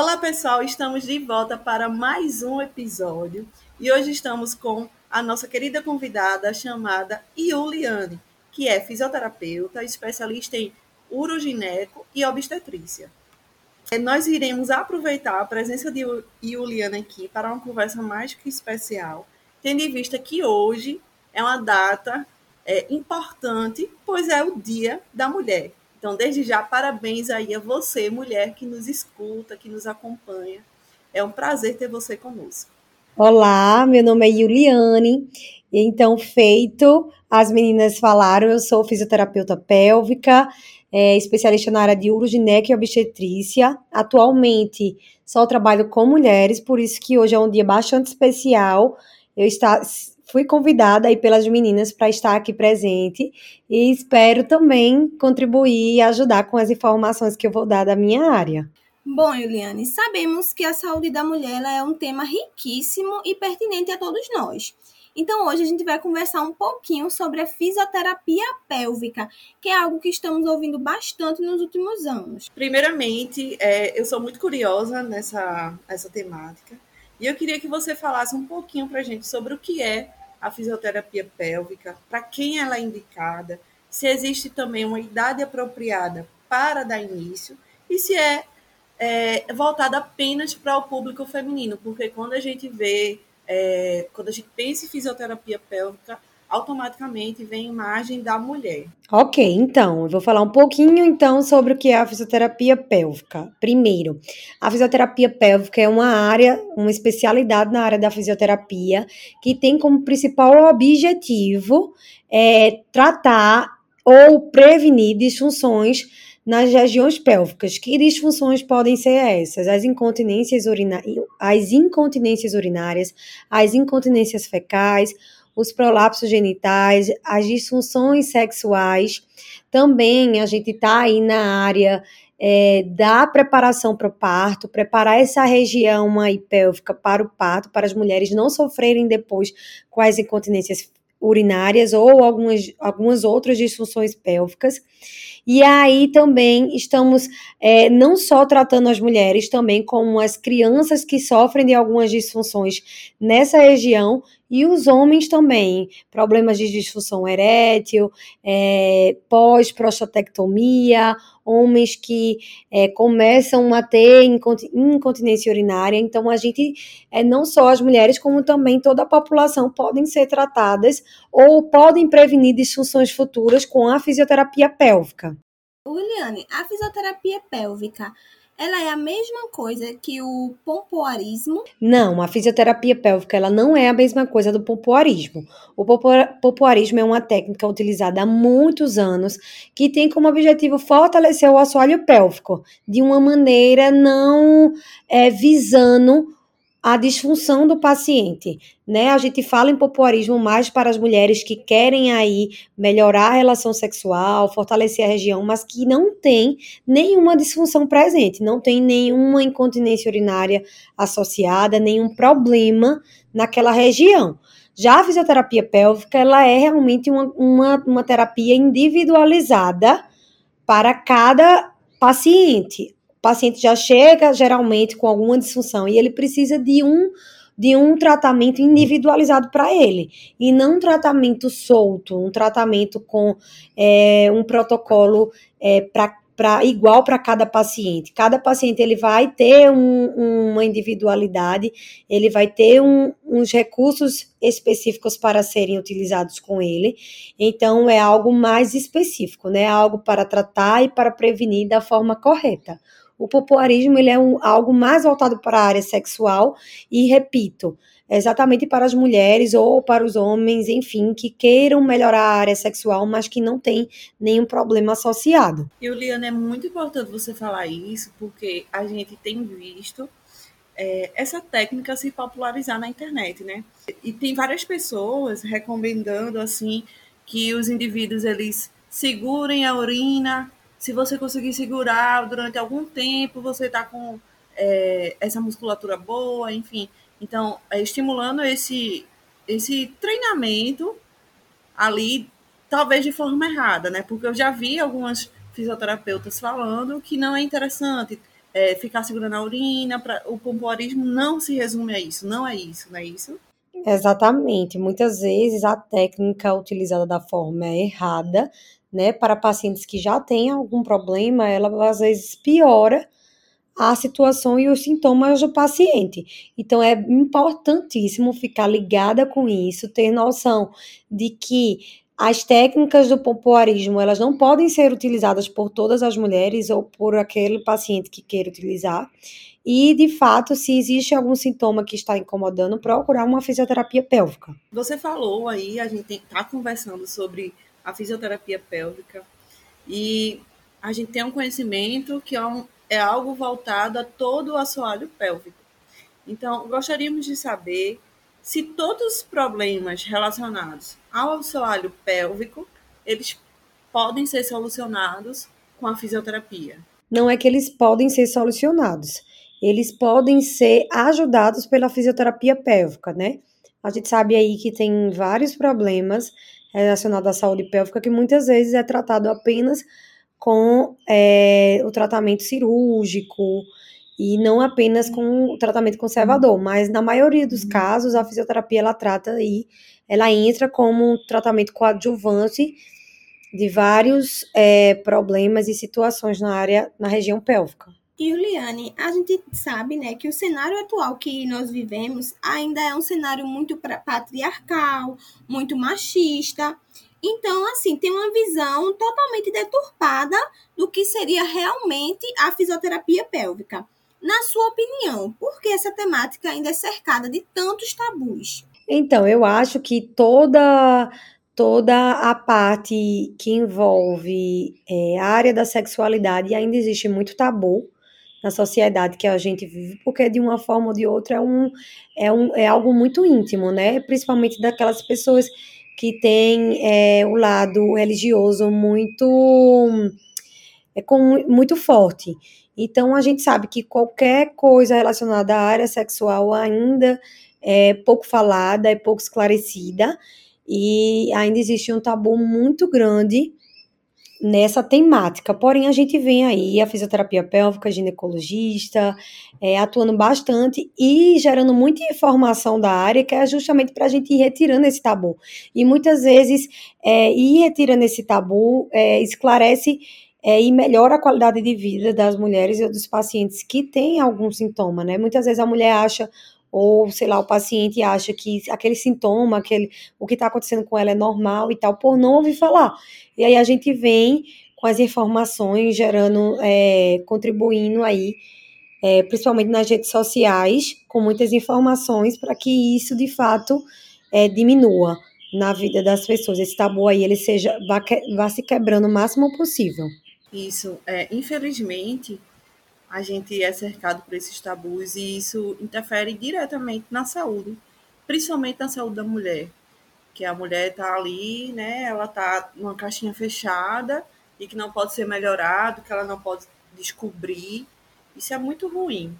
Olá pessoal, estamos de volta para mais um episódio e hoje estamos com a nossa querida convidada chamada Iuliane, que é fisioterapeuta, especialista em urogineco e obstetrícia. Nós iremos aproveitar a presença de Juliana aqui para uma conversa mais que especial, tendo em vista que hoje é uma data é, importante, pois é o Dia da Mulher. Então, desde já, parabéns aí a você, mulher, que nos escuta, que nos acompanha. É um prazer ter você conosco. Olá, meu nome é Juliane. Então, feito, as meninas falaram, eu sou fisioterapeuta pélvica, é especialista na área de urogineco e obstetrícia. Atualmente só trabalho com mulheres, por isso que hoje é um dia bastante especial. Eu está, fui convidada aí pelas meninas para estar aqui presente e espero também contribuir e ajudar com as informações que eu vou dar da minha área. Bom, Juliane, sabemos que a saúde da mulher é um tema riquíssimo e pertinente a todos nós. Então, hoje a gente vai conversar um pouquinho sobre a fisioterapia pélvica, que é algo que estamos ouvindo bastante nos últimos anos. Primeiramente, é, eu sou muito curiosa nessa essa temática e eu queria que você falasse um pouquinho para a gente sobre o que é a fisioterapia pélvica, para quem ela é indicada, se existe também uma idade apropriada para dar início e se é, é voltada apenas para o público feminino, porque quando a gente vê é, quando a gente pensa em fisioterapia pélvica, automaticamente vem imagem da mulher. Ok, então, eu vou falar um pouquinho então sobre o que é a fisioterapia pélvica. Primeiro, a fisioterapia pélvica é uma área, uma especialidade na área da fisioterapia que tem como principal objetivo é, tratar ou prevenir disfunções nas regiões pélvicas. Que disfunções podem ser essas? As incontinências, urina... as incontinências urinárias, as incontinências fecais, os prolapsos genitais, as disfunções sexuais. Também a gente está aí na área é, da preparação para o parto, preparar essa região aí pélvica para o parto, para as mulheres não sofrerem depois com as incontinências urinárias ou algumas, algumas outras disfunções pélvicas. E aí também estamos é, não só tratando as mulheres, também como as crianças que sofrem de algumas disfunções nessa região e os homens também, problemas de disfunção erétil, é, pós-prostatectomia, homens que é, começam a ter incontinência urinária. Então, a gente, é, não só as mulheres, como também toda a população podem ser tratadas ou podem prevenir disfunções futuras com a fisioterapia pélvica. Williane, a fisioterapia pélvica ela é a mesma coisa que o pompoarismo? Não, a fisioterapia pélvica ela não é a mesma coisa do pompoarismo. O pompoarismo é uma técnica utilizada há muitos anos que tem como objetivo fortalecer o assoalho pélvico de uma maneira não é, visando a disfunção do paciente, né? A gente fala em popuarismo mais para as mulheres que querem aí melhorar a relação sexual, fortalecer a região, mas que não tem nenhuma disfunção presente, não tem nenhuma incontinência urinária associada, nenhum problema naquela região. Já a fisioterapia pélvica, ela é realmente uma, uma, uma terapia individualizada para cada paciente o paciente já chega geralmente com alguma disfunção e ele precisa de um de um tratamento individualizado para ele e não um tratamento solto, um tratamento com é, um protocolo é, para para igual para cada paciente. Cada paciente ele vai ter um, uma individualidade, ele vai ter um, uns recursos específicos para serem utilizados com ele. Então é algo mais específico, né? Algo para tratar e para prevenir da forma correta. O popularismo ele é um, algo mais voltado para a área sexual e, repito, exatamente para as mulheres ou para os homens, enfim, que queiram melhorar a área sexual, mas que não tem nenhum problema associado. E, Liana, é muito importante você falar isso, porque a gente tem visto é, essa técnica se popularizar na internet, né? E tem várias pessoas recomendando, assim, que os indivíduos, eles segurem a urina, se você conseguir segurar durante algum tempo, você está com é, essa musculatura boa, enfim. Então, é, estimulando esse, esse treinamento ali, talvez de forma errada, né? Porque eu já vi algumas fisioterapeutas falando que não é interessante é, ficar segurando a urina, pra, o pompoarismo não se resume a isso, não é isso, não é isso? Exatamente. Muitas vezes a técnica utilizada da forma errada, né, para pacientes que já têm algum problema, ela às vezes piora a situação e os sintomas do paciente. Então é importantíssimo ficar ligada com isso, ter noção de que as técnicas do pompoarismo, elas não podem ser utilizadas por todas as mulheres ou por aquele paciente que queira utilizar. E, de fato, se existe algum sintoma que está incomodando, procurar uma fisioterapia pélvica. Você falou aí, a gente está conversando sobre a fisioterapia pélvica e a gente tem um conhecimento que é um, é algo voltado a todo o assoalho pélvico. Então, gostaríamos de saber se todos os problemas relacionados ao assoalho pélvico, eles podem ser solucionados com a fisioterapia. Não é que eles podem ser solucionados, eles podem ser ajudados pela fisioterapia pélvica, né? A gente sabe aí que tem vários problemas relacionados à saúde pélvica que muitas vezes é tratado apenas com é, o tratamento cirúrgico e não apenas com o tratamento conservador, mas na maioria dos uhum. casos a fisioterapia ela trata e ela entra como um tratamento coadjuvante de vários é, problemas e situações na área, na região pélvica. E Juliane, a gente sabe, né, que o cenário atual que nós vivemos ainda é um cenário muito patriarcal, muito machista. Então, assim, tem uma visão totalmente deturpada do que seria realmente a fisioterapia pélvica. Na sua opinião, por que essa temática ainda é cercada de tantos tabus? Então, eu acho que toda toda a parte que envolve é, a área da sexualidade ainda existe muito tabu na sociedade que a gente vive, porque de uma forma ou de outra é, um, é, um, é algo muito íntimo, né? Principalmente daquelas pessoas que tem é, o lado religioso muito é com, muito forte. Então a gente sabe que qualquer coisa relacionada à área sexual ainda é pouco falada, é pouco esclarecida e ainda existe um tabu muito grande nessa temática. Porém, a gente vem aí a fisioterapia pélvica, ginecologista, é, atuando bastante e gerando muita informação da área, que é justamente para a gente ir retirando esse tabu. E muitas vezes, é, ir retirando esse tabu é, esclarece é, e melhora a qualidade de vida das mulheres e dos pacientes que têm algum sintoma, né? Muitas vezes a mulher acha ou sei lá, o paciente acha que aquele sintoma, aquele, o que está acontecendo com ela é normal e tal, por não ouvir falar. E aí a gente vem com as informações, gerando, é, contribuindo aí, é, principalmente nas redes sociais, com muitas informações para que isso de fato é, diminua na vida das pessoas. Esse tabu aí ele seja vá, vá se quebrando o máximo possível. Isso, é, infelizmente, a gente é cercado por esses tabus e isso interfere diretamente na saúde, principalmente na saúde da mulher. Que a mulher está ali, né? Ela está numa caixinha fechada e que não pode ser melhorado, que ela não pode descobrir. Isso é muito ruim.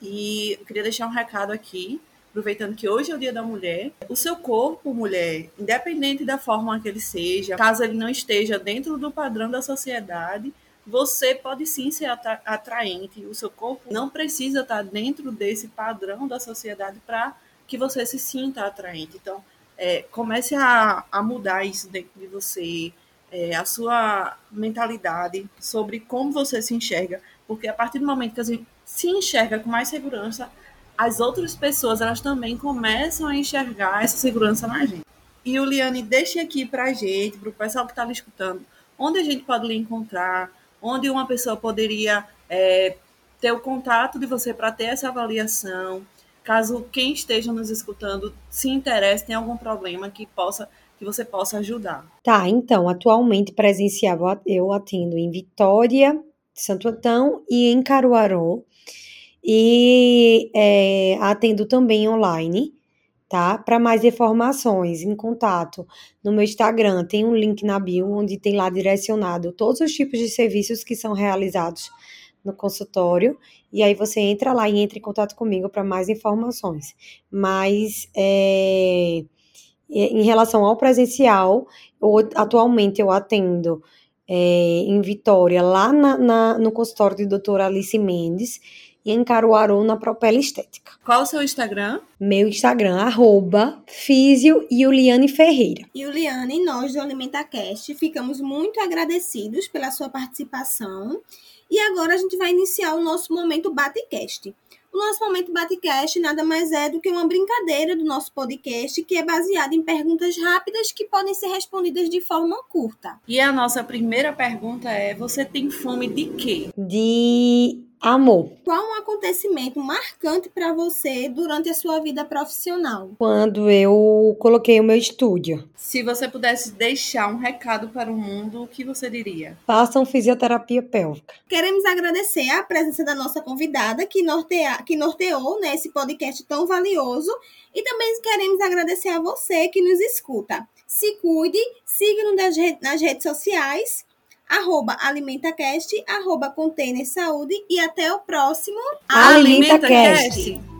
E eu queria deixar um recado aqui, aproveitando que hoje é o Dia da Mulher. O seu corpo, mulher, independente da forma que ele seja, caso ele não esteja dentro do padrão da sociedade, você pode sim ser atraente. O seu corpo não precisa estar dentro desse padrão da sociedade para que você se sinta atraente. Então, é, comece a, a, mudar isso dentro de você, é, a sua mentalidade sobre como você se enxerga, porque a partir do momento que gente se enxerga com mais segurança, as outras pessoas elas também começam a enxergar essa segurança na gente. E Juliane, deixe aqui para a gente, para o pessoal que está me escutando, onde a gente pode lhe encontrar, onde uma pessoa poderia é, ter o contato de você para ter essa avaliação, caso quem esteja nos escutando se interesse, tem algum problema que possa que você possa ajudar. Tá, então, atualmente presencial eu atendo em Vitória, Santo Antão e em Caruaru. E é, atendo também online, tá? Para mais informações, em contato no meu Instagram, tem um link na bio onde tem lá direcionado todos os tipos de serviços que são realizados no consultório. E aí você entra lá e entra em contato comigo para mais informações. Mas é, em relação ao presencial, eu, atualmente eu atendo é, em Vitória, lá na, na, no consultório de doutora Alice Mendes, e em Caruaru, na Propela Estética. Qual o seu Instagram? Meu Instagram, arroba Físio Juliane Ferreira. Juliane, nós do AlimentaCast ficamos muito agradecidos pela sua participação. E agora a gente vai iniciar o nosso momento Batecast. O nosso momento Batecast nada mais é do que uma brincadeira do nosso podcast que é baseado em perguntas rápidas que podem ser respondidas de forma curta. E a nossa primeira pergunta é: você tem fome de quê? De amor. Qual um acontecimento marcante para você durante a sua vida profissional? Quando eu coloquei o meu estúdio. Se você pudesse deixar um recado para o mundo, o que você diria? Façam fisioterapia pélvica. Queremos agradecer a presença da nossa convidada que, norteia, que norteou né, esse podcast tão valioso e também queremos agradecer a você que nos escuta. Se cuide, siga-nos nas redes sociais arroba alimentacast, arroba container saúde e até o próximo AlimentaCast. Alimenta